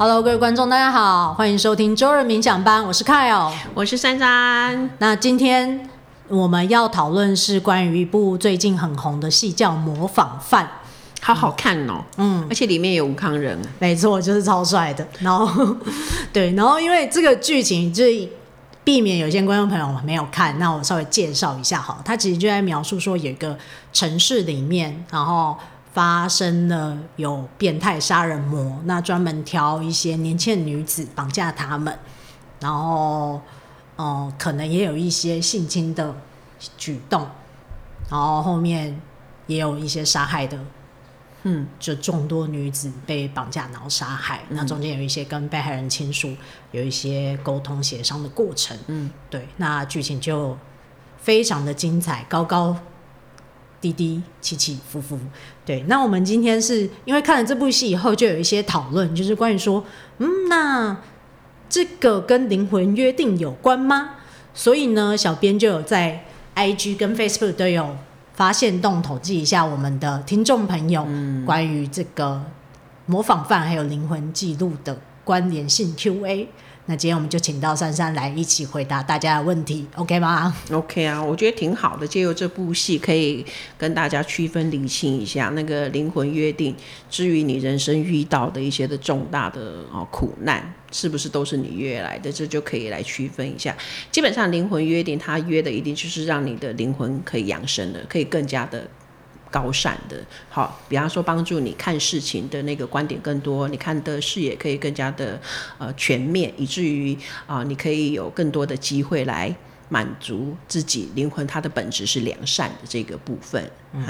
Hello，各位观众，大家好，欢迎收听周日冥想班，我是 Kyle，我是珊珊。那今天我们要讨论是关于一部最近很红的戏，叫《模仿犯》，好好看哦，嗯，而且里面有吴康仁，没错，就是超帅的。然后，对，然后因为这个剧情，就避免有些观众朋友没有看，那我稍微介绍一下好，他其实就在描述说，有一个城市里面，然后。发生了有变态杀人魔，那专门挑一些年轻女子绑架他们，然后，呃，可能也有一些性侵的举动，然后后面也有一些杀害的，嗯，就众多女子被绑架然后杀害，嗯，那中间有一些跟被害人亲属有一些沟通协商的过程，嗯，对，那剧情就非常的精彩，高高。低低起起伏伏，对。那我们今天是因为看了这部戏以后，就有一些讨论，就是关于说，嗯，那这个跟灵魂约定有关吗？所以呢，小编就有在 IG 跟 Facebook 都有发现动统计一下我们的听众朋友关于这个模仿犯还有灵魂记录的关联性 QA。那今天我们就请到珊珊来一起回答大家的问题，OK 吗？OK 啊，我觉得挺好的。借由这部戏，可以跟大家区分理清一下那个灵魂约定。至于你人生遇到的一些的重大的哦苦难，是不是都是你约来的？这就可以来区分一下。基本上灵魂约定，它约的一定就是让你的灵魂可以扬升的，可以更加的。高善的，好，比方说帮助你看事情的那个观点更多，你看的视野可以更加的呃全面，以至于啊、呃，你可以有更多的机会来满足自己灵魂它的本质是良善的这个部分，嗯，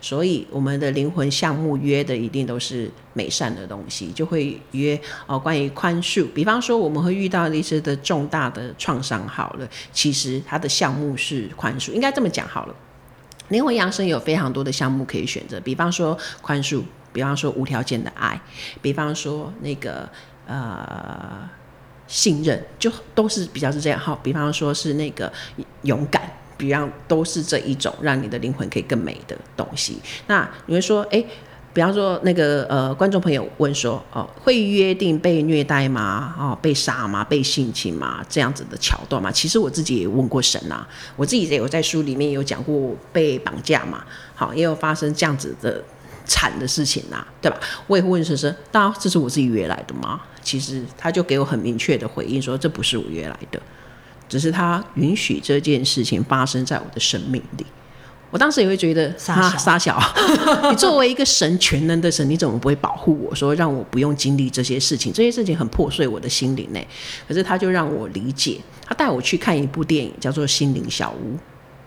所以我们的灵魂项目约的一定都是美善的东西，就会约哦、呃，关于宽恕，比方说我们会遇到一些的重大的创伤，好了，其实它的项目是宽恕，应该这么讲好了。灵魂扬升有非常多的项目可以选择，比方说宽恕，比方说无条件的爱，比方说那个呃信任，就都是比较是这样哈。比方说是那个勇敢，比方都是这一种让你的灵魂可以更美的东西。那你会说，哎？比方说，那个呃，观众朋友问说，哦，会约定被虐待吗？哦，被杀吗？被性侵吗？这样子的桥段吗？其实我自己也问过神啊，我自己也有在书里面有讲过被绑架嘛，好，也有发生这样子的惨的事情呐，对吧？我也会问神说，当然这是我自己约来的吗？其实他就给我很明确的回应说，这不是我约来的，只是他允许这件事情发生在我的生命里。我当时也会觉得啊，杀小，你作为一个神，全能的神，你怎么不会保护我？说让我不用经历这些事情，这些事情很破碎我的心灵呢。可是他就让我理解，他带我去看一部电影，叫做《心灵小屋》。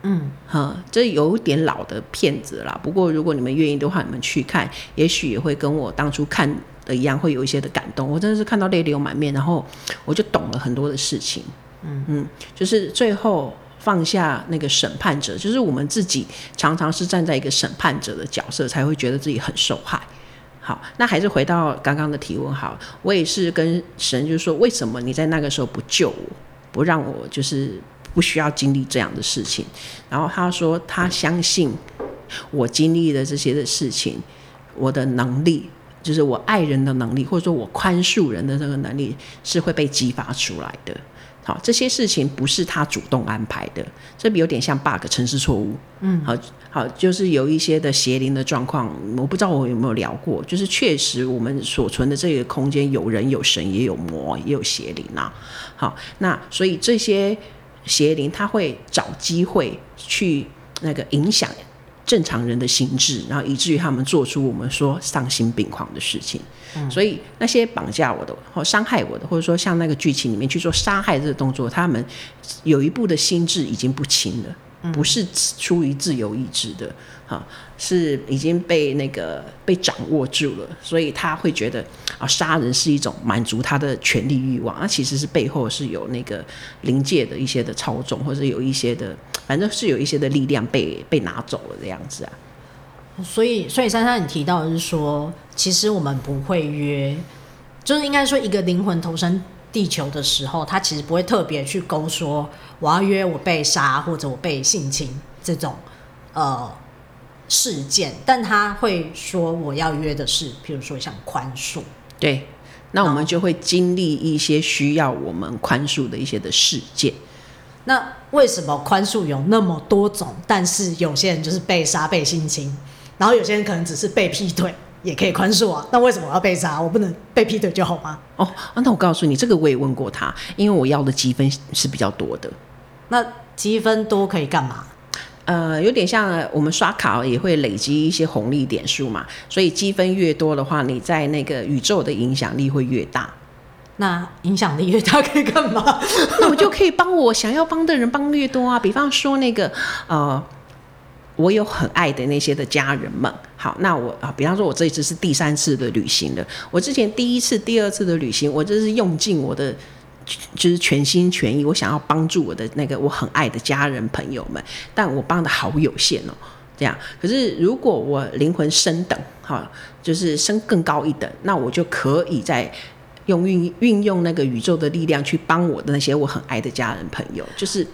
嗯，哈，这有点老的片子啦。不过如果你们愿意的话，你们去看，也许也会跟我当初看的一样，会有一些的感动。我真的是看到泪流满面，然后我就懂了很多的事情。嗯嗯，就是最后。放下那个审判者，就是我们自己常常是站在一个审判者的角色，才会觉得自己很受害。好，那还是回到刚刚的提问。好，我也是跟神就是说，为什么你在那个时候不救我，不让我就是不需要经历这样的事情？然后他说他相信我经历的这些的事情，我的能力就是我爱人的能力，或者说我宽恕人的那个能力是会被激发出来的。好，这些事情不是他主动安排的，这有点像 bug 程式错误。嗯，好好，就是有一些的邪灵的状况，我不知道我有没有聊过，就是确实我们所存的这个空间有人有神也有魔也有邪灵啊。好，那所以这些邪灵他会找机会去那个影响。正常人的心智，然后以至于他们做出我们说丧心病狂的事情。嗯、所以那些绑架我的或伤害我的，或者说像那个剧情里面去做杀害这个动作，他们有一部的心智已经不清了。不是出于自由意志的，哈，是已经被那个被掌握住了，所以他会觉得啊，杀人是一种满足他的权利欲望，那其实是背后是有那个临界的一些的操纵，或者有一些的，反正是有一些的力量被被拿走了这样子啊。所以，所以珊珊你提到的是说，其实我们不会约，就是应该说一个灵魂投身地球的时候，他其实不会特别去勾说我要约我被杀或者我被性侵这种呃事件，但他会说我要约的是，譬如说像宽恕。对，那我们就会经历一些需要我们宽恕的一些的事件。那为什么宽恕有那么多种？但是有些人就是被杀被性侵，然后有些人可能只是被劈腿也可以宽恕啊。那为什么我要被杀？我不能被劈腿就好吗？哦，那我告诉你，这个我也问过他，因为我要的积分是比较多的。那积分多可以干嘛？呃，有点像我们刷卡也会累积一些红利点数嘛，所以积分越多的话，你在那个宇宙的影响力会越大。那影响力越大可以干嘛？那我就可以帮我想要帮的人帮越多啊。比方说那个呃，我有很爱的那些的家人们。好，那我啊，比方说我这一次是第三次的旅行了。我之前第一次、第二次的旅行，我就是用尽我的。就是全心全意，我想要帮助我的那个我很爱的家人朋友们，但我帮的好有限哦。这样，可是如果我灵魂升等，哈，就是升更高一等，那我就可以在用运运用那个宇宙的力量去帮我的那些我很爱的家人朋友，就是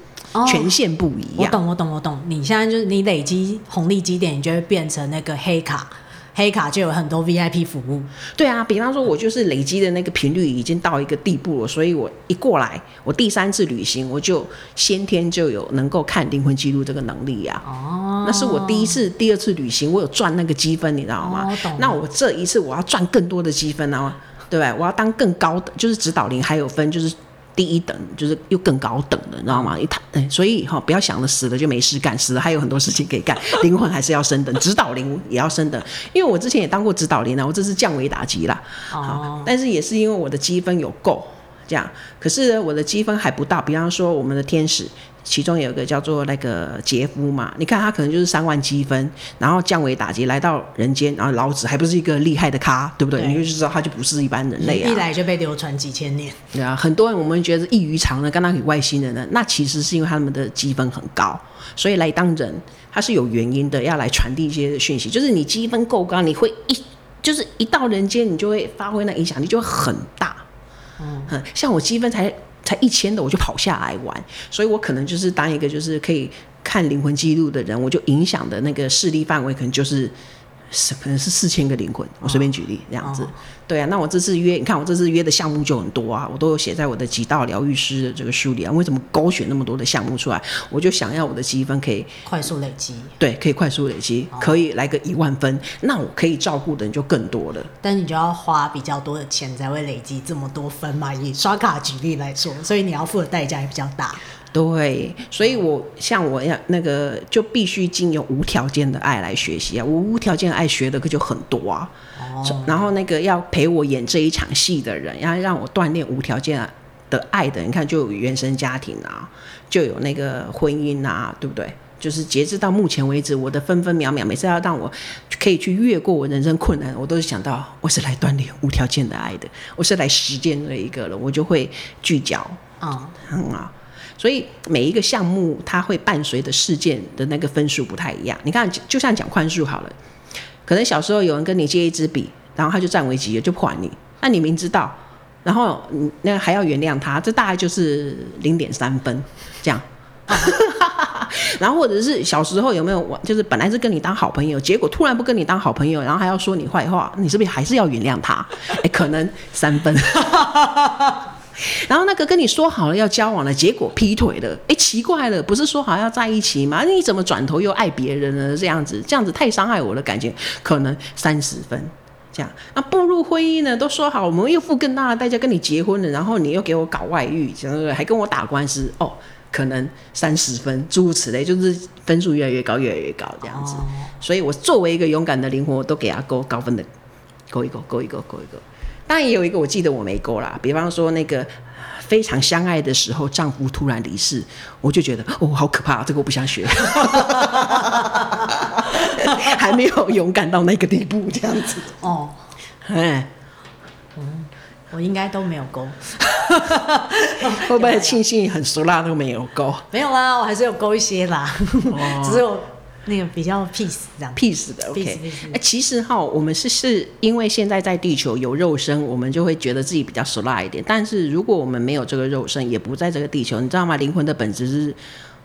权限不一样。哦，我懂，我懂，我懂。你现在就是你累积红利积点，你就会变成那个黑卡。黑卡就有很多 VIP 服务，对啊，比方说，我就是累积的那个频率已经到一个地步了，所以我一过来，我第三次旅行，我就先天就有能够看灵魂记录这个能力呀、啊。哦，那是我第一次、第二次旅行，我有赚那个积分，你知道吗？哦、那我这一次我要赚更多的积分啊，对？我要当更高的，就是指导灵还有分，就是。第一等就是又更高等的，你知道吗？一谈，所以哈，不要想着死了就没事干，死了还有很多事情可以干。灵魂还是要升等，指导灵也要升等。因为我之前也当过指导灵啊，我这是降维打击啦。好，但是也是因为我的积分有够这样，可是我的积分还不到。比方说我们的天使。其中有一个叫做那个杰夫嘛，你看他可能就是三万积分，然后降维打击来到人间，然后老子还不是一个厉害的咖，对不对？对，你就知道他就不是一般人类啊。一来就被流传几千年。对啊，很多人我们觉得异于常人，跟他比外星人呢，那其实是因为他们的积分很高，所以来当人他是有原因的，要来传递一些讯息。就是你积分够高，你会一就是一到人间，你就会发挥那影响力就会很大。嗯，像我积分才。才一千的我就跑下来玩，所以我可能就是当一个就是可以看灵魂记录的人，我就影响的那个势力范围可能就是是可能是四千个灵魂，我随便举例这样子。对啊，那我这次约，你看我这次约的项目就很多啊，我都有写在我的几道疗愈师的这个书里啊。为什么勾选那么多的项目出来？我就想要我的积分可以快速累积，对，可以快速累积，哦、可以来个一万分，那我可以照顾的人就更多了。但你就要花比较多的钱才会累积这么多分嘛？以刷卡举例来说，所以你要付的代价也比较大。对，所以我像我要那个就必须经由无条件的爱来学习啊，我无条件爱学的可就很多啊。哦。然后那个要陪我演这一场戏的人，要让我锻炼无条件的爱的，你看就有原生家庭啊，就有那个婚姻啊，对不对？就是截至到目前为止，我的分分秒秒，每次要让我可以去越过我人生困难，我都是想到我是来锻炼无条件的爱的，我是来实践这一个了，我就会聚焦。嗯，很好。所以每一个项目，它会伴随的事件的那个分数不太一样。你看，就像讲宽恕好了，可能小时候有人跟你借一支笔，然后他就占为己有，就不还你。那你明知道，然后那还要原谅他，这大概就是零点三分这样。然后或者是小时候有没有，就是本来是跟你当好朋友，结果突然不跟你当好朋友，然后还要说你坏话，你是不是还是要原谅他？哎，可能三分。然后那个跟你说好了要交往了，结果劈腿了，哎，奇怪了，不是说好要在一起吗？你怎么转头又爱别人了？这样子，这样子太伤害我的感情，可能三十分，这样。那步入婚姻呢，都说好我们又付更大的代价跟你结婚了，然后你又给我搞外遇，这样还跟我打官司，哦，可能三十分，诸如此类，就是分数越来越高，越来越高这样子。所以我作为一个勇敢的灵魂，我都给他勾高分的，勾一勾，勾一勾，勾一勾。当然也有一个我记得我没勾啦，比方说那个非常相爱的时候，丈夫突然离世，我就觉得哦，好可怕，这个我不想学，还没有勇敢到那个地步，这样子。哦，哎，嗯，我应该都没有勾，会不会庆幸很熟辣都没有勾？没有啦，我还是有勾一些啦，哦、只是我。那个比较 peace 这样 peace 的 OK，哎、欸，其实哈，我们是是因为现在在地球有肉身，我们就会觉得自己比较俗辣一点。但是如果我们没有这个肉身，也不在这个地球，你知道吗？灵魂的本质是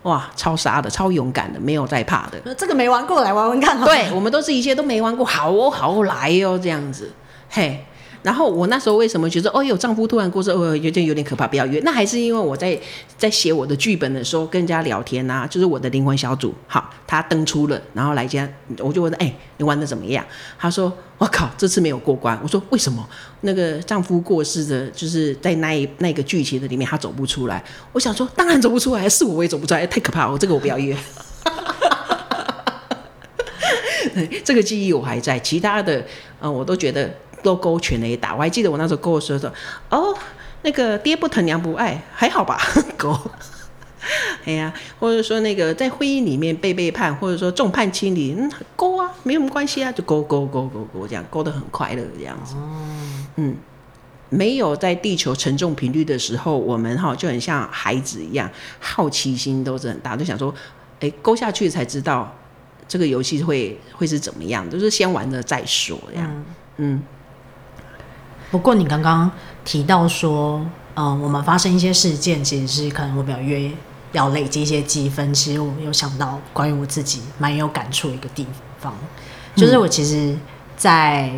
哇，超杀的，超勇敢的，没有在怕的。这个没玩过来玩玩看。对，我们都是一切都没玩过，好哦，好来哦，这样子。嘿，然后我那时候为什么觉得，哦哟，丈夫突然过世，哦，有点有点可怕，不要约。那还是因为我在在写我的剧本的时候跟人家聊天啊，就是我的灵魂小组，好，他登出了，然后来家，我就问他，哎，你玩的怎么样？他说，我靠，这次没有过关。我说为什么？那个丈夫过世的，就是在那一那个剧情的里面，他走不出来。我想说，当然走不出来，是我也走不出来，太可怕了，我这个我不要约。这个记忆我还在，其他的，呃，我都觉得都勾全雷打。我还记得我那时候勾的时候说，哦，那个爹不疼娘不爱，还好吧？勾，哎呀，或者说那个在婚姻里面被背叛，或者说众叛亲离，嗯，勾啊，没什么关系啊，就勾勾勾勾勾这样，勾得很快乐这样子。嗯，没有在地球沉重频率的时候，我们哈就很像孩子一样，好奇心都是很大，就想说，哎，勾下去才知道。这个游戏会会是怎么样？都、就是先玩了再说，这样。嗯。嗯，不过你刚刚提到说，嗯、呃，我们发生一些事件，其实是可能我比较约要累积一些积分。其实我有想到关于我自己蛮有感触一个地方，就是我其实在，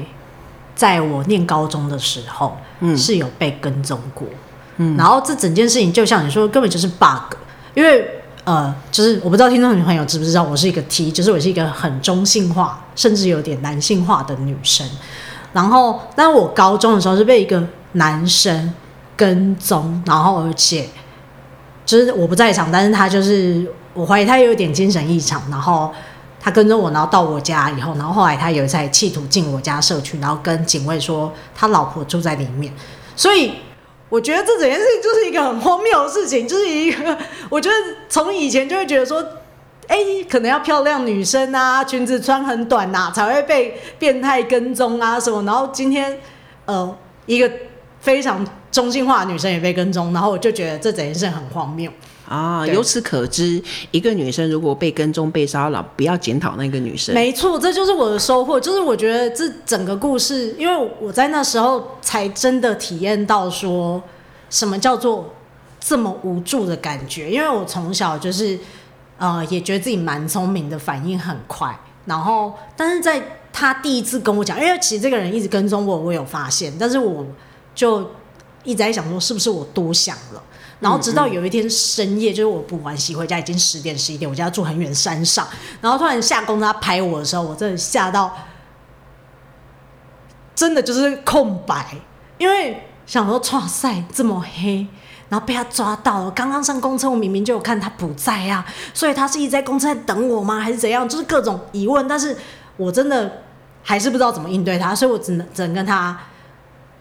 在在我念高中的时候，嗯，是有被跟踪过。嗯，然后这整件事情就像你说，根本就是 bug，因为。呃，就是我不知道听众朋友知不知道，我是一个 T，就是我是一个很中性化，甚至有点男性化的女生。然后，但我高中的时候是被一个男生跟踪，然后而且就是我不在场，但是他就是我怀疑他有点精神异常，然后他跟着我，然后到我家以后，然后后来他有一次企图进我家社区，然后跟警卫说他老婆住在里面，所以。我觉得这整件事情就是一个很荒谬的事情，就是一个我觉得从以前就会觉得说，哎，可能要漂亮女生啊，裙子穿很短呐，才会被变态跟踪啊什么。然后今天，呃，一个非常中性化的女生也被跟踪，然后我就觉得这整件事很荒谬。啊，由此可知，一个女生如果被跟踪、被骚扰，不要检讨那个女生。没错，这就是我的收获。就是我觉得这整个故事，因为我在那时候才真的体验到说什么叫做这么无助的感觉。因为我从小就是呃，也觉得自己蛮聪明的，反应很快。然后，但是在他第一次跟我讲，因为其实这个人一直跟踪我，我有发现，但是我就一直在想说，是不是我多想了？然后直到有一天深夜，就是我补完习回家已经十点十一点，我家住很远山上，然后突然下公车拍我的时候，我真的吓到，真的就是空白，因为想说哇塞这么黑，然后被他抓到了，刚刚上公车我明明就有看他不在啊，所以他是一直在公车等我吗？还是怎样？就是各种疑问，但是我真的还是不知道怎么应对他，所以我只能只能跟他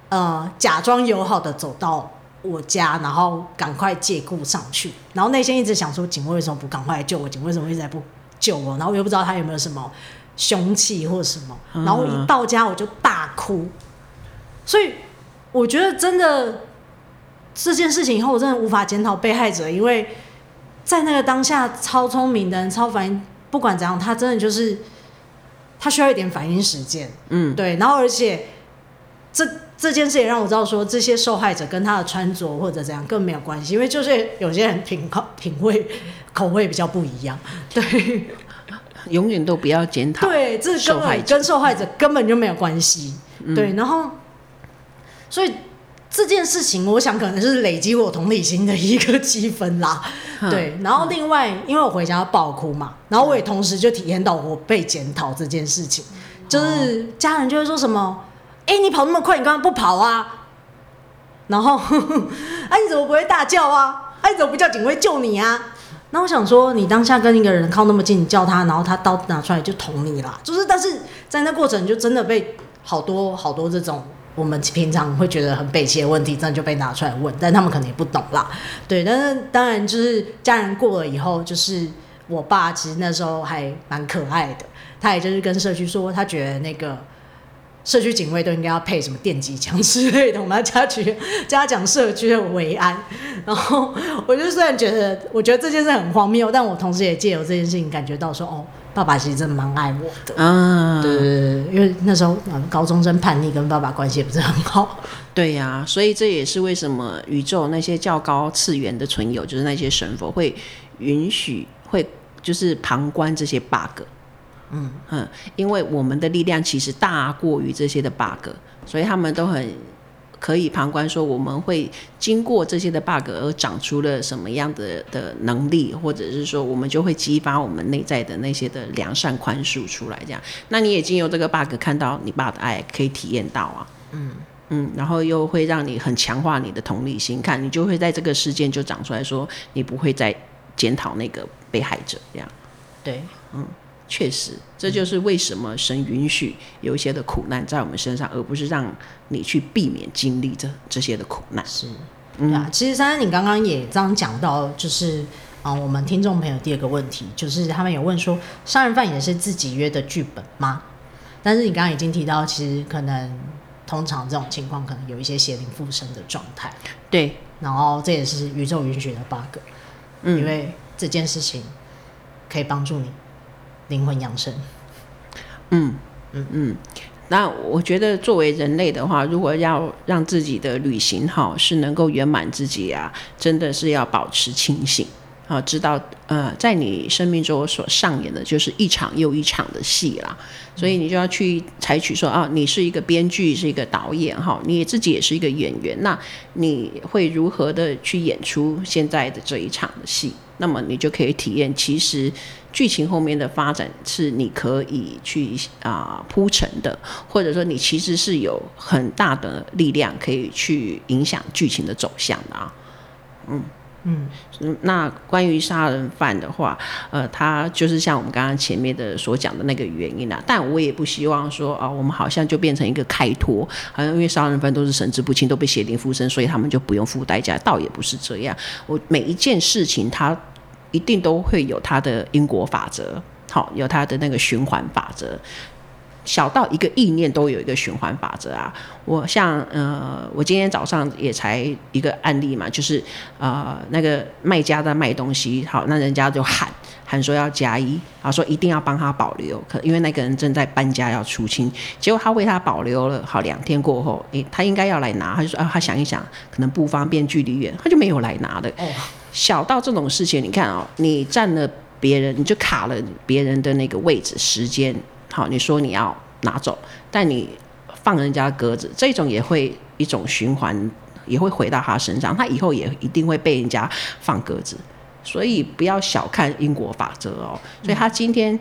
呃假装友好的走到。我家，然后赶快借故上去，然后内心一直想说，警卫为什么不赶快来救我？警卫为什么一直在不救我？然后我又不知道他有没有什么凶器或什么，然后一到家我就大哭。所以我觉得真的这件事情以后，我真的无法检讨被害者，因为在那个当下，超聪明的人、超反应，不管怎样，他真的就是他需要一点反应时间。嗯，对，然后而且这。这件事也让我知道，说这些受害者跟他的穿着或者怎样更没有关系，因为就是有些人品口品味口味比较不一样，对，永远都不要检讨，对，这根本跟受害者根本就没有关系，嗯、对，然后，所以这件事情，我想可能是累积我同理心的一个积分啦，嗯、对，然后另外，因为我回家要爆哭嘛，然后我也同时就体验到我被检讨这件事情，就是家人就会说什么。哎、欸，你跑那么快，你干嘛不跑啊？然后，哎、啊，你怎么不会大叫啊？哎、啊，你怎么不叫警卫救你啊？那我想说，你当下跟一个人靠那么近，你叫他，然后他刀拿出来就捅你啦。就是，但是在那过程就真的被好多好多这种我们平常会觉得很悲戚的问题，真的就被拿出来问，但他们可能也不懂啦。对，但是当然就是家人过了以后，就是我爸其实那时候还蛮可爱的，他也就是跟社区说，他觉得那个。社区警卫都应该要配什么电击枪之类的，我们要加强加强社区的维安。然后，我就虽然觉得，我觉得这件事很荒谬，但我同时也借由这件事情感觉到说，哦，爸爸其实真的蛮爱我的。嗯，对对对，因为那时候高中生叛逆，跟爸爸关系也不是很好。对呀、啊，所以这也是为什么宇宙那些较高次元的存有，就是那些神佛会允许，会就是旁观这些 bug。嗯嗯，因为我们的力量其实大过于这些的 bug，所以他们都很可以旁观，说我们会经过这些的 bug 而长出了什么样的的能力，或者是说我们就会激发我们内在的那些的良善宽恕出来。这样，那你也经由这个 bug 看到你爸的爱，可以体验到啊。嗯嗯，然后又会让你很强化你的同理心，看你就会在这个事件就长出来说，你不会再检讨那个被害者这样。对，嗯。确实，这就是为什么神允许有一些的苦难在我们身上，而不是让你去避免经历这这些的苦难。是，对啊。其实珊珊，你刚刚也这样讲到，就是啊、呃，我们听众朋友第二个问题，就是他们有问说，杀人犯也是自己约的剧本吗？但是你刚刚已经提到，其实可能通常这种情况，可能有一些邪灵附身的状态。对，然后这也是宇宙允许的 bug，嗯，因为这件事情可以帮助你。灵魂养生，嗯嗯嗯，那我觉得作为人类的话，如果要让自己的旅行哈是能够圆满自己啊，真的是要保持清醒啊，知道呃，在你生命中所上演的就是一场又一场的戏啦。所以你就要去采取说啊，你是一个编剧，是一个导演哈，你自己也是一个演员，那你会如何的去演出现在的这一场的戏？那么你就可以体验，其实剧情后面的发展是你可以去啊铺陈的，或者说你其实是有很大的力量可以去影响剧情的走向的啊，嗯。嗯，那关于杀人犯的话，呃，他就是像我们刚刚前面的所讲的那个原因啊。但我也不希望说啊、呃，我们好像就变成一个开脱，好像因为杀人犯都是神志不清，都被邪灵附身，所以他们就不用付代价。倒也不是这样，我每一件事情，它一定都会有它的因果法则，好，有它的那个循环法则。小到一个意念都有一个循环法则啊！我像呃，我今天早上也才一个案例嘛，就是呃那个卖家在卖东西，好，那人家就喊喊说要加一，啊说一定要帮他保留，可因为那个人正在搬家要出清，结果他为他保留了好两天过后，诶，他应该要来拿，他就说啊他想一想，可能不方便，距离远，他就没有来拿的。哦，小到这种事情，你看哦，你占了别人，你就卡了别人的那个位置时间。好，你说你要拿走，但你放人家鸽子，这种也会一种循环，也会回到他身上，他以后也一定会被人家放鸽子，所以不要小看因果法则哦。所以他今天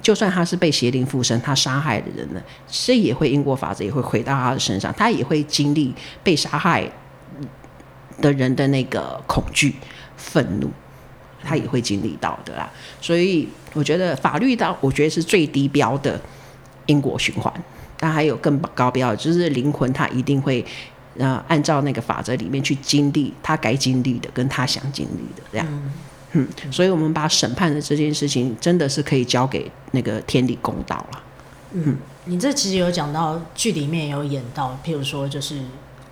就算他是被邪灵附身，他杀害的人呢，这也会因果法则也会回到他的身上，他也会经历被杀害的人的那个恐惧、愤怒。他也会经历到的啦，所以我觉得法律到我觉得是最低标的因果循环，但还有更高标的，就是灵魂他一定会呃按照那个法则里面去经历他该经历的，跟他想经历的这样，嗯，嗯，所以我们把审判的这件事情真的是可以交给那个天理公道了。嗯，你这其实有讲到剧里面有演到，譬如说就是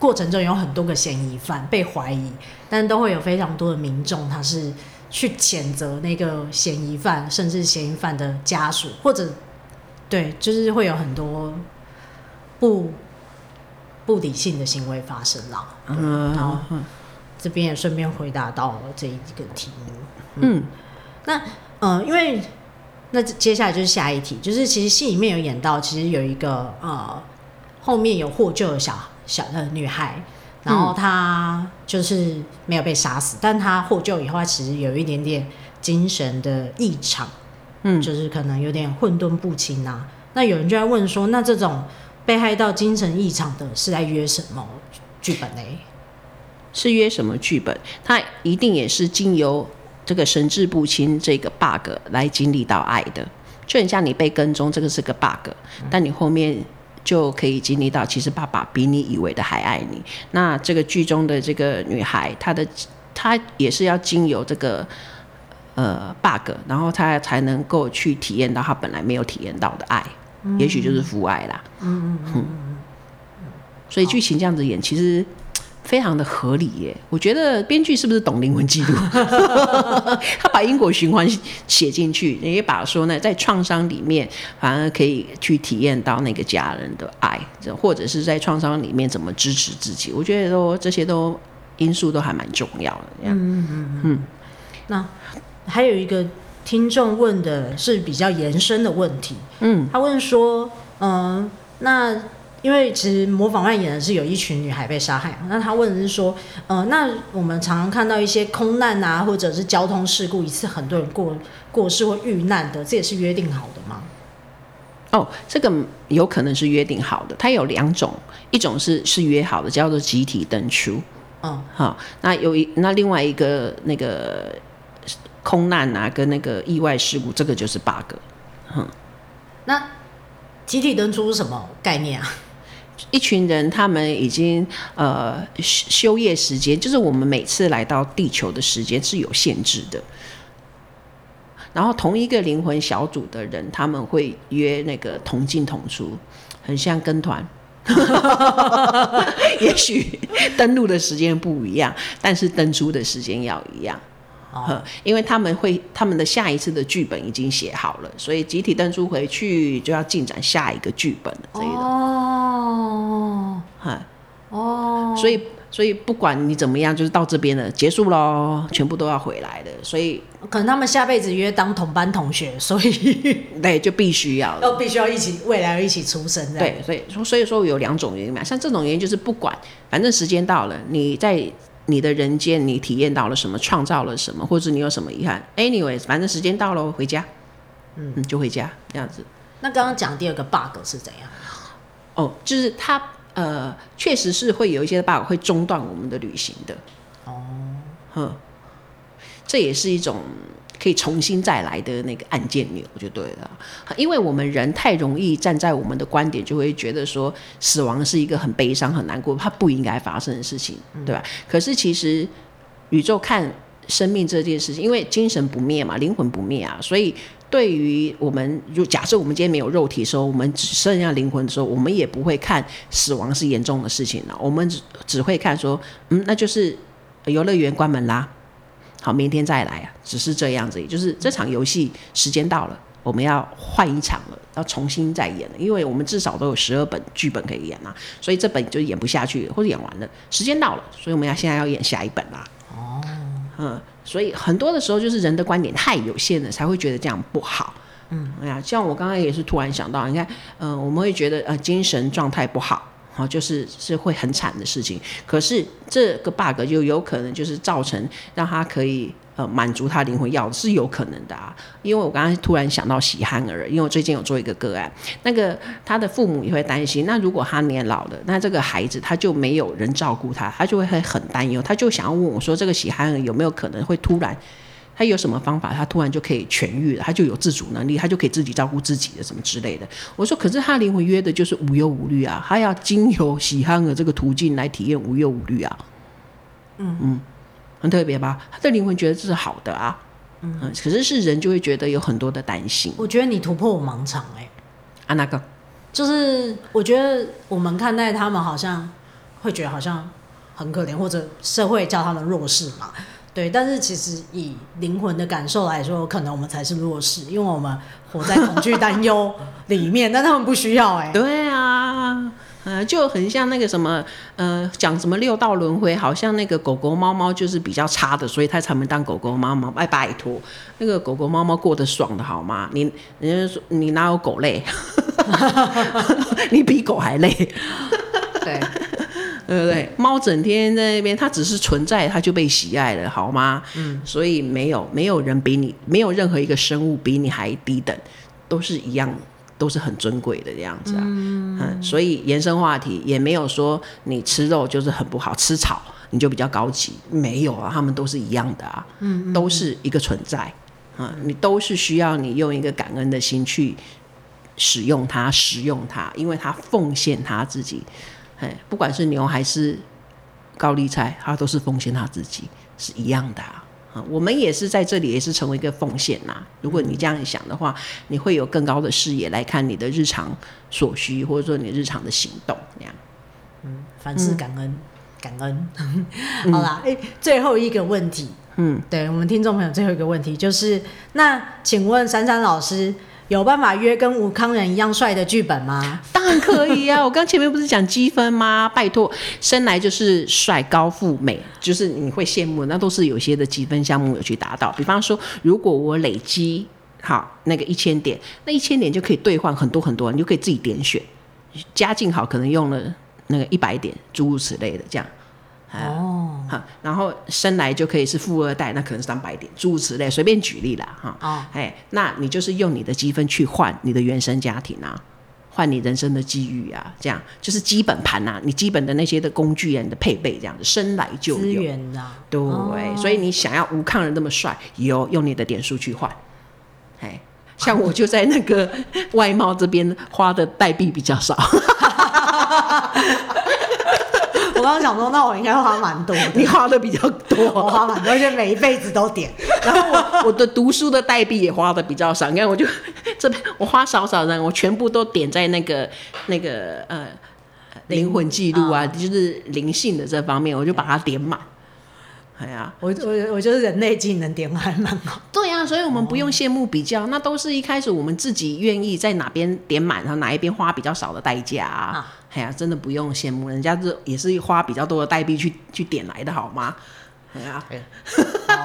过程中有很多个嫌疑犯被怀疑，但都会有非常多的民众他是。去谴责那个嫌疑犯，甚至嫌疑犯的家属，或者对，就是会有很多不不理性的行为发生了。嗯，然后这边也顺便回答到了这一个题目。嗯，嗯那呃，因为那接下来就是下一题，就是其实戏里面有演到，其实有一个呃，后面有获救的小小的女孩。然后她就是没有被杀死，嗯、但她获救以后，她其实有一点点精神的异常，嗯，就是可能有点混沌不清啊。那有人就在问说，那这种被害到精神异常的是在约什么剧本呢？是约什么剧本？他一定也是经由这个神志不清这个 bug 来经历到爱的，就很像你被跟踪，这个是个 bug，但你后面。就可以经历到，其实爸爸比你以为的还爱你。那这个剧中的这个女孩，她的她也是要经由这个呃 bug，然后她才能够去体验到她本来没有体验到的爱，嗯、也许就是父爱啦。嗯嗯嗯。所以剧情这样子演，其实。非常的合理耶，我觉得编剧是不是懂灵魂记录？他把因果循环写进去，也把说呢，在创伤里面反而可以去体验到那个家人的爱，或者是在创伤里面怎么支持自己，我觉得都这些都因素都还蛮重要的。嗯嗯嗯嗯。那还有一个听众问的是比较延伸的问题。嗯，他问说，嗯、呃，那因为其实模仿犯演的是有一群女孩被杀害，那他问的是说，呃，那我们常常看到一些空难啊，或者是交通事故，一次很多人过过世或遇难的，这也是约定好的吗？哦，这个有可能是约定好的，它有两种，一种是是约好的，叫做集体登出。嗯，好，那有一那另外一个那个。空难啊，跟那个意外事故，这个就是 bug。嗯，那集体登出是什么概念啊？一群人，他们已经呃休业时间，就是我们每次来到地球的时间是有限制的。然后同一个灵魂小组的人，他们会约那个同进同出，很像跟团。也许登录的时间不一样，但是登出的时间要一样。哦，因为他们会他们的下一次的剧本已经写好了，所以集体登出回去就要进展下一个剧本了。这一种哦，哦，所以所以不管你怎么样，就是到这边了，结束喽，全部都要回来的。所以可能他们下辈子约当同班同学，所以 对，就必须要要 必须要一起未来要一起出生。对，所以所以说有两种原因嘛，像这种原因就是不管，反正时间到了，你在。你的人间，你体验到了什么？创造了什么？或者你有什么遗憾？Anyways，反正时间到了，回家，嗯，就回家这样子。那刚刚讲第二个 bug 是怎样？哦，就是它呃，确实是会有一些 bug 会中断我们的旅行的。哦，哼，这也是一种。可以重新再来的那个按键钮就对了，因为我们人太容易站在我们的观点，就会觉得说死亡是一个很悲伤、很难过、它不应该发生的事情，对吧？可是其实宇宙看生命这件事情，因为精神不灭嘛，灵魂不灭啊，所以对于我们，如假设我们今天没有肉体的时候，我们只剩下灵魂的时候，我们也不会看死亡是严重的事情了，我们只只会看说，嗯，那就是游乐园关门啦。好，明天再来啊，只是这样子，也就是这场游戏时间到了，我们要换一场了，要重新再演了，因为我们至少都有十二本剧本可以演啊，所以这本就演不下去，或者演完了，时间到了，所以我们要现在要演下一本啦。哦，嗯，所以很多的时候就是人的观点太有限了，才会觉得这样不好。嗯，哎呀，像我刚刚也是突然想到，你看，嗯、呃，我们会觉得呃精神状态不好。好，就是是会很惨的事情。可是这个 bug 就有可能就是造成让他可以呃满足他灵魂要的是有可能的啊。因为我刚刚突然想到喜憨儿，因为我最近有做一个个案，那个他的父母也会担心。那如果他年老了，那这个孩子他就没有人照顾他，他就会很很担忧，他就想要问我说，这个喜憨儿有没有可能会突然？他有什么方法，他突然就可以痊愈了，他就有自主能力，他就可以自己照顾自己的什么之类的。我说，可是他灵魂约的就是无忧无虑啊，他要经由喜憨儿这个途径来体验无忧无虑啊。嗯嗯，很特别吧？他的灵魂觉得这是好的啊。嗯，可是是人就会觉得有很多的担心。我觉得你突破我盲场哎、欸。啊，那个？就是我觉得我们看待他们好像会觉得好像很可怜，或者社会叫他们弱势嘛。对，但是其实以灵魂的感受来说，可能我们才是弱势，因为我们活在恐惧、担忧 里面，但他们不需要哎、欸。对啊，呃，就很像那个什么，呃，讲什么六道轮回，好像那个狗狗、猫猫就是比较差的，所以他才能当狗狗、猫猫。拜，拜托，那个狗狗、猫猫过得爽的好吗？你人家说你哪有狗累？你比狗还累。对。对不对？猫整天在那边，它只是存在，它就被喜爱了，好吗？嗯，所以没有没有人比你，没有任何一个生物比你还低等，都是一样，都是很尊贵的这样子啊。嗯，嗯，所以延伸话题也没有说你吃肉就是很不好，吃草你就比较高级，没有啊，他们都是一样的啊，嗯，嗯，都是一个存在啊，你都是需要你用一个感恩的心去使用它，食用它，因为它奉献它自己。哎不管是牛还是高丽菜，它都是奉献他自己，是一样的啊。我们也是在这里，也是成为一个奉献呐。如果你这样想的话，你会有更高的视野来看你的日常所需，或者说你日常的行动那样。嗯，凡事感恩，嗯、感恩。好啦，哎，最后一个问题，嗯，对我们听众朋友最后一个问题就是，那请问珊珊老师。有办法约跟吴康仁一样帅的剧本吗？当然可以啊！我刚前面不是讲积分吗？拜托，生来就是帅、高富美，就是你会羡慕，那都是有些的积分项目有去达到。比方说，如果我累积好那个一千点，那一千点就可以兑换很多很多，你就可以自己点选。家境好，可能用了那个一百点，诸如此类的这样。哦，好，然后生来就可以是富二代，那可能是当白点，诸如此类，随便举例啦，哈。哦，哎，那你就是用你的积分去换你的原生家庭啊，换你人生的机遇啊，这样就是基本盘啊，你基本的那些的工具啊，你的配备这样子，生来就有。资源啊，对，哦，所以你想要吴抗人那么帅，有用你的点数去换，哎，像我就在那个 外貌这边花的代币比较少。我刚刚想说，那我应该花蛮多的。你花的比较多，我花蛮多，而且每一辈子都点。然后我我的读书的代币也花的比较少，你看我就这边我花少少的，我全部都点在那个那个呃灵魂记录啊，就是灵性的这方面，我就把它点满。哎呀，我我我觉得人类技能点还蛮好。对呀、啊，所以我们不用羡慕比较，那都是一开始我们自己愿意在哪边点满，然后哪一边花比较少的代价啊。哎呀，真的不用羡慕，人家这也是花比较多的代币去去点来的，好吗？哎呀，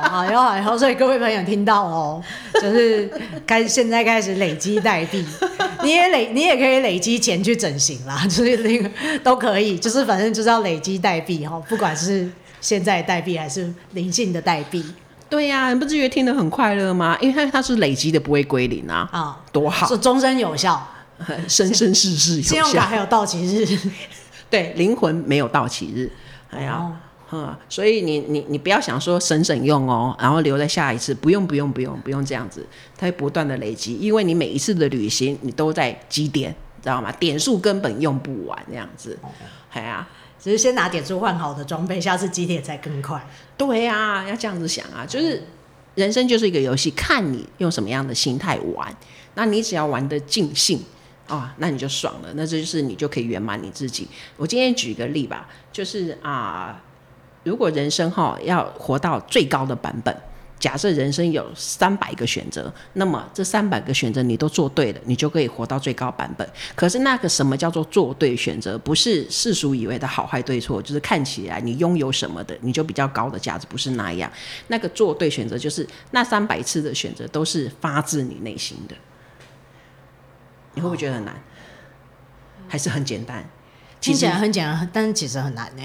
好哟好哟，所以各位朋友听到哦，就是开现在开始累积代币，你也累，你也可以累积钱去整形啦，就是那个都可以，就是反正就是要累积代币哈，不管是现在代币还是灵性的代币。对呀、啊，你不觉得听得很快乐吗？因为它它是累积的，不会归零啊，啊、哦，多好，是终身有效。生生世世有效，信用卡还有到期日，对，灵魂没有到期日，哎呀，嗯，所以你你你不要想说省省用哦，然后留在下一次，不用不用不用不用这样子，它会不断的累积，因为你每一次的旅行你都在积点，知道吗？点数根本用不完这样子，哎呀，只是先拿点数换好的装备，下次积点才更快。对呀，要这样子想啊，就是人生就是一个游戏，看你用什么样的心态玩，那你只要玩得尽兴。啊，那你就爽了，那这就是你就可以圆满你自己。我今天举一个例吧，就是啊、如果人生哈要活到最高的版本，假设人生有三百个选择，那么这三百个选择你都做对了，你就可以活到最高版本。可是那个什么叫做做对选择？不是世俗以为的好坏对错，就是看起来你拥有什么的，你就比较高的价值，不是那样。那个做对选择，就是那三百次的选择都是发自你内心的。你会不会觉得很难？还是很简单？听起来很简单，但是其实很难呢。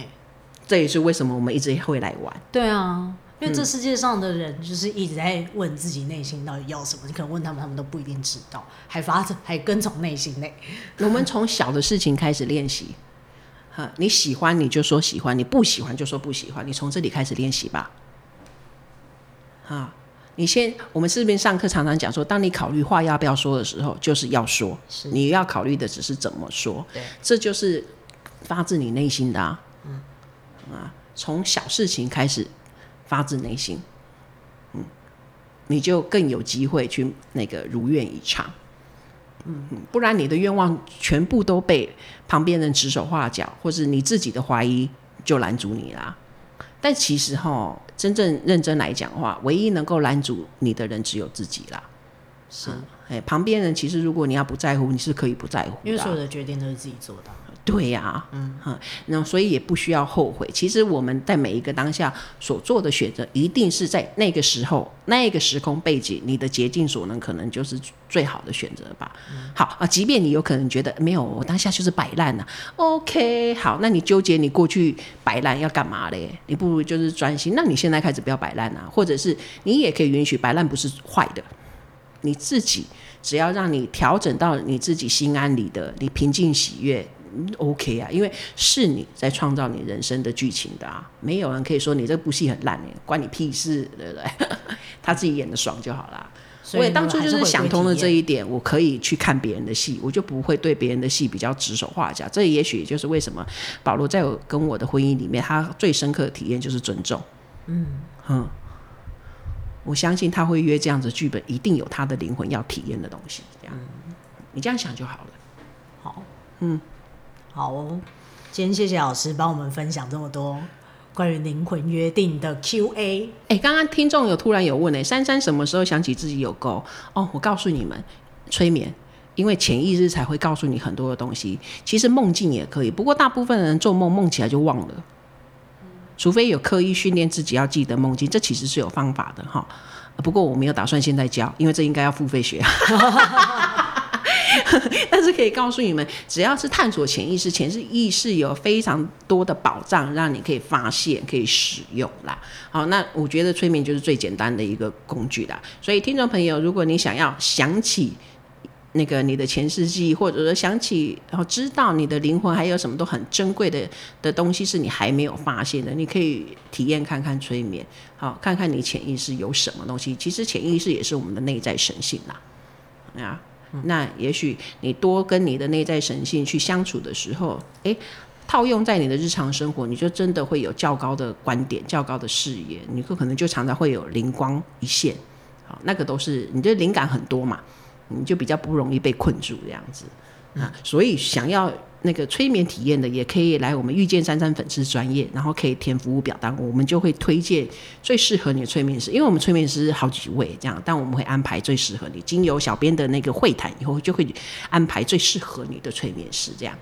这也是为什么我们一直会来玩。对啊，因为这世界上的人就是一直在问自己内心到底要什么。你可能问他们，他们都不一定知道，还发着，还跟从内心呢。我们从小的事情开始练习。哈，你喜欢你就说喜欢，你不喜欢就说不喜欢。你从这里开始练习吧。哈。你先，我们这边上课常常讲说，当你考虑话要不要说的时候，就是要说。你要考虑的只是怎么说。对，这就是发自你内心的啊。嗯，啊，从小事情开始发自内心，嗯，你就更有机会去那个如愿以偿。嗯，不然你的愿望全部都被旁边人指手画脚，或是你自己的怀疑就拦阻你啦。但其实哈，真正认真来讲的话，唯一能够拦阻你的人只有自己啦。是，哎、嗯，旁边人其实如果你要不在乎，你是可以不在乎的，因为所有的决定都是自己做的。对呀、啊，嗯哈，那所以也不需要后悔。其实我们在每一个当下所做的选择，一定是在那个时候、那个时空背景，你的竭尽所能，可能就是最好的选择吧。嗯、好啊，即便你有可能觉得没有，我当下就是摆烂了。OK，好，那你纠结你过去摆烂要干嘛嘞？你不如就是专心。那你现在开始不要摆烂啊，或者是你也可以允许摆烂不是坏的，你自己只要让你调整到你自己心安理得，你平静喜悦。OK 啊，因为是你在创造你人生的剧情的啊，没有人可以说你这部戏很烂，关你屁事，对不对？他自己演的爽就好啦。所以我也当初就是想通了这一点，我可以去看别人的戏，我就不会对别人的戏比较指手画脚。这也许也就是为什么保罗在我跟我的婚姻里面，他最深刻的体验就是尊重。嗯哼，我相信他会约这样子剧本，一定有他的灵魂要体验的东西。这样，嗯，你这样想就好了。好，嗯。好哦，今天谢谢老师帮我们分享这么多关于灵魂约定的 Q&A。哎，刚刚听众有突然有问哎，珊珊什么时候想起自己有沟？哦，我告诉你们，催眠，因为潜意识才会告诉你很多的东西。其实梦境也可以，不过大部分人做梦梦起来就忘了，除非有刻意训练自己要记得梦境，这其实是有方法的哈。不过我没有打算现在教，因为这应该要付费学。但是可以告诉你们，只要是探索潜意识，潜意识有非常多的宝藏，让你可以发现、可以使用啦。好，那我觉得催眠就是最简单的一个工具啦。所以听众朋友，如果你想要想起那个你的前世记忆，或者说想起然后知道你的灵魂还有什么都很珍贵的的东西是你还没有发现的，你可以体验看看催眠，好，看看你潜意识有什么东西。其实潜意识也是我们的内在神性啦，啊。那也许你多跟你的内在神性去相处的时候，诶，套用在你的日常生活，你就真的会有较高的观点、较高的视野，你可可能就常常会有灵光一现，好，那个都是你的灵感很多嘛，你就比较不容易被困住这样子啊，所以想要。那个催眠体验的也可以来我们遇见珊珊粉丝专业，然后可以填服务表单，我们就会推荐最适合你的催眠师，因为我们催眠师好几位这样，但我们会安排最适合你。经由小编的那个会谈以后，就会安排最适合你的催眠师这样。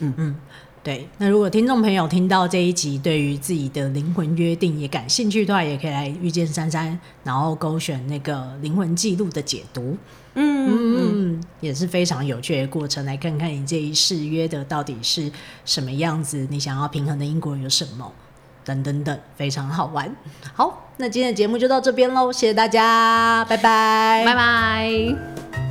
嗯嗯，对。那如果听众朋友听到这一集，对于自己的灵魂约定也感兴趣的话，也可以来遇见珊珊然后勾选那个灵魂记录的解读。嗯嗯嗯，也是非常有趣的过程，来看看你这一世约的到底是什么样子，你想要平衡的因果有什么，等等等，非常好玩。好，那今天的节目就到这边喽，谢谢大家，拜拜，拜拜。